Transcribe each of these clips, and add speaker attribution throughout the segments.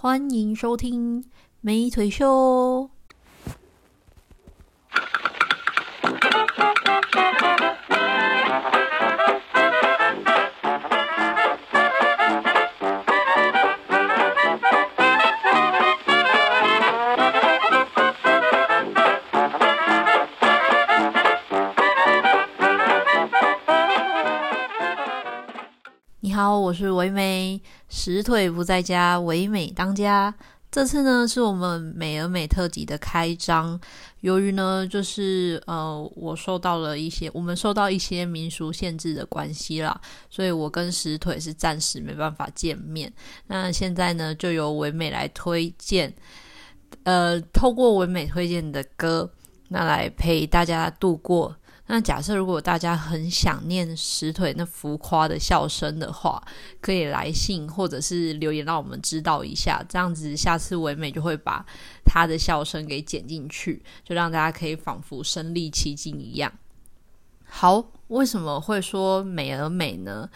Speaker 1: 欢迎收听美腿秀。好，我是唯美，十腿不在家，唯美当家。这次呢，是我们美而美特辑的开张。由于呢，就是呃，我受到了一些，我们受到一些民俗限制的关系啦，所以我跟十腿是暂时没办法见面。那现在呢，就由唯美来推荐，呃，透过唯美推荐的歌，那来陪大家度过。那假设如果大家很想念石腿那浮夸的笑声的话，可以来信或者是留言让我们知道一下，这样子下次唯美就会把他的笑声给剪进去，就让大家可以仿佛身临其境一样。好，为什么会说美而美呢？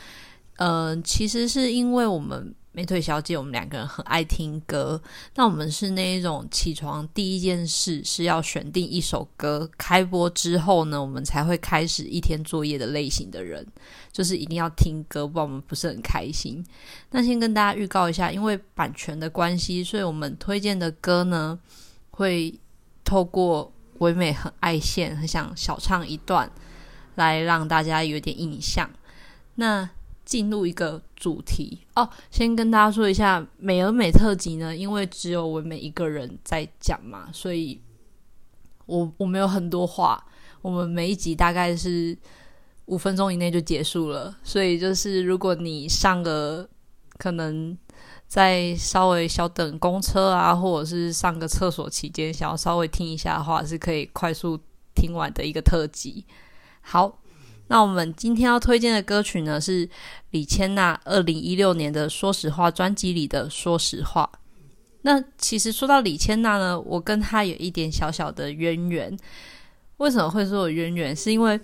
Speaker 1: 嗯，其实是因为我们。美腿小姐，我们两个人很爱听歌。那我们是那一种起床第一件事是要选定一首歌，开播之后呢，我们才会开始一天作业的类型的人，就是一定要听歌，不然我们不是很开心。那先跟大家预告一下，因为版权的关系，所以我们推荐的歌呢，会透过唯美很爱现，很想小唱一段，来让大家有点印象。那。进入一个主题哦，先跟大家说一下美而美特辑呢，因为只有我们一个人在讲嘛，所以我我没有很多话，我们每一集大概是五分钟以内就结束了，所以就是如果你上个可能在稍微小等公车啊，或者是上个厕所期间想要稍微听一下的话，是可以快速听完的一个特辑。好。那我们今天要推荐的歌曲呢，是李千娜二零一六年的《说实话》专辑里的《说实话》。那其实说到李千娜呢，我跟她有一点小小的渊源。为什么会说有渊源？是因为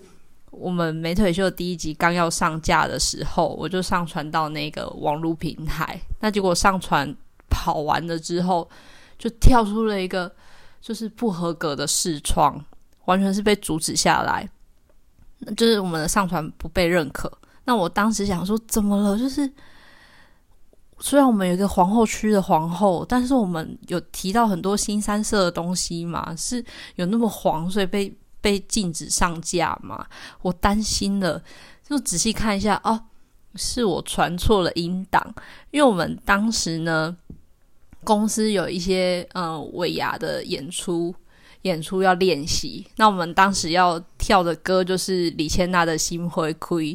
Speaker 1: 我们美腿秀第一集刚要上架的时候，我就上传到那个网络平台。那结果上传跑完了之后，就跳出了一个就是不合格的视窗，完全是被阻止下来。就是我们的上传不被认可，那我当时想说怎么了？就是虽然我们有一个皇后区的皇后，但是我们有提到很多新三色的东西嘛，是有那么黄，所以被被禁止上架嘛？我担心了，就仔细看一下哦，是我传错了音档，因为我们当时呢，公司有一些呃尾牙的演出。演出要练习，那我们当时要跳的歌就是李千娜的《心灰灰》，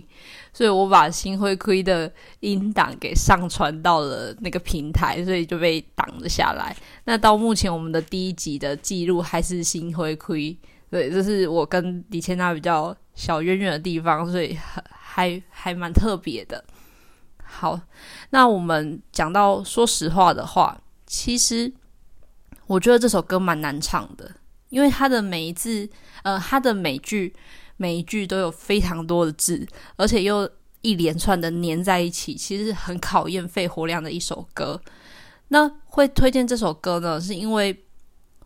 Speaker 1: 所以我把《心灰灰》的音档给上传到了那个平台，所以就被挡了下来。那到目前我们的第一集的记录还是《心灰灰》，对，这是我跟李千娜比较小渊源的地方，所以还还蛮特别的。好，那我们讲到说实话的话，其实我觉得这首歌蛮难唱的。因为他的每一字，呃，他的每句每一句都有非常多的字，而且又一连串的粘在一起，其实很考验肺活量的一首歌。那会推荐这首歌呢，是因为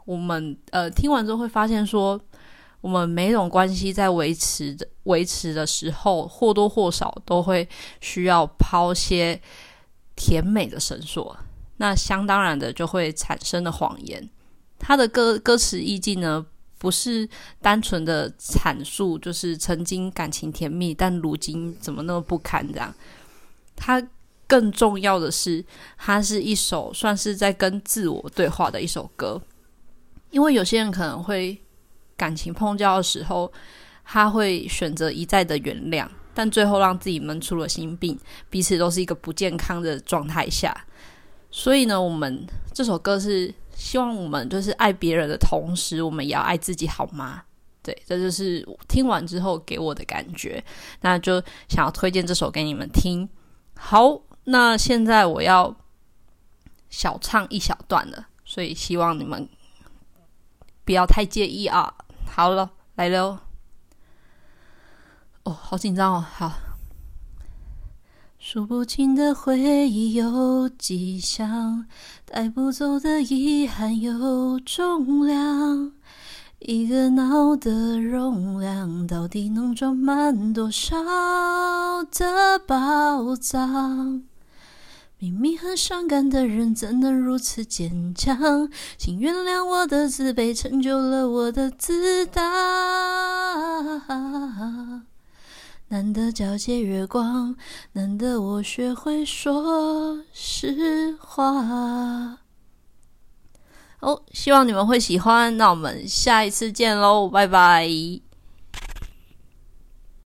Speaker 1: 我们呃听完之后会发现说，我们每种关系在维持的维持的时候，或多或少都会需要抛些甜美的绳索，那相当然的就会产生的谎言。他的歌歌词意境呢，不是单纯的阐述，就是曾经感情甜蜜，但如今怎么那么不堪这样。他更重要的是，它是一首算是在跟自我对话的一首歌。因为有些人可能会感情碰交的时候，他会选择一再的原谅，但最后让自己闷出了心病，彼此都是一个不健康的状态下。所以呢，我们这首歌是。希望我们就是爱别人的同时，我们也要爱自己，好吗？对，这就是听完之后给我的感觉。那就想要推荐这首给你们听。好，那现在我要小唱一小段了，所以希望你们不要太介意啊。好了，来喽。哦，好紧张哦。好，数不清的回忆有几箱，带不走的遗憾有重量。一个脑的容量，到底能装满多少的宝藏？明明很伤感的人，怎能如此坚强？请原谅我的自卑，成就了我的自大。难得皎洁月光，难得我学会说实话。哦，希望你们会喜欢。那我们下一次见喽，拜拜。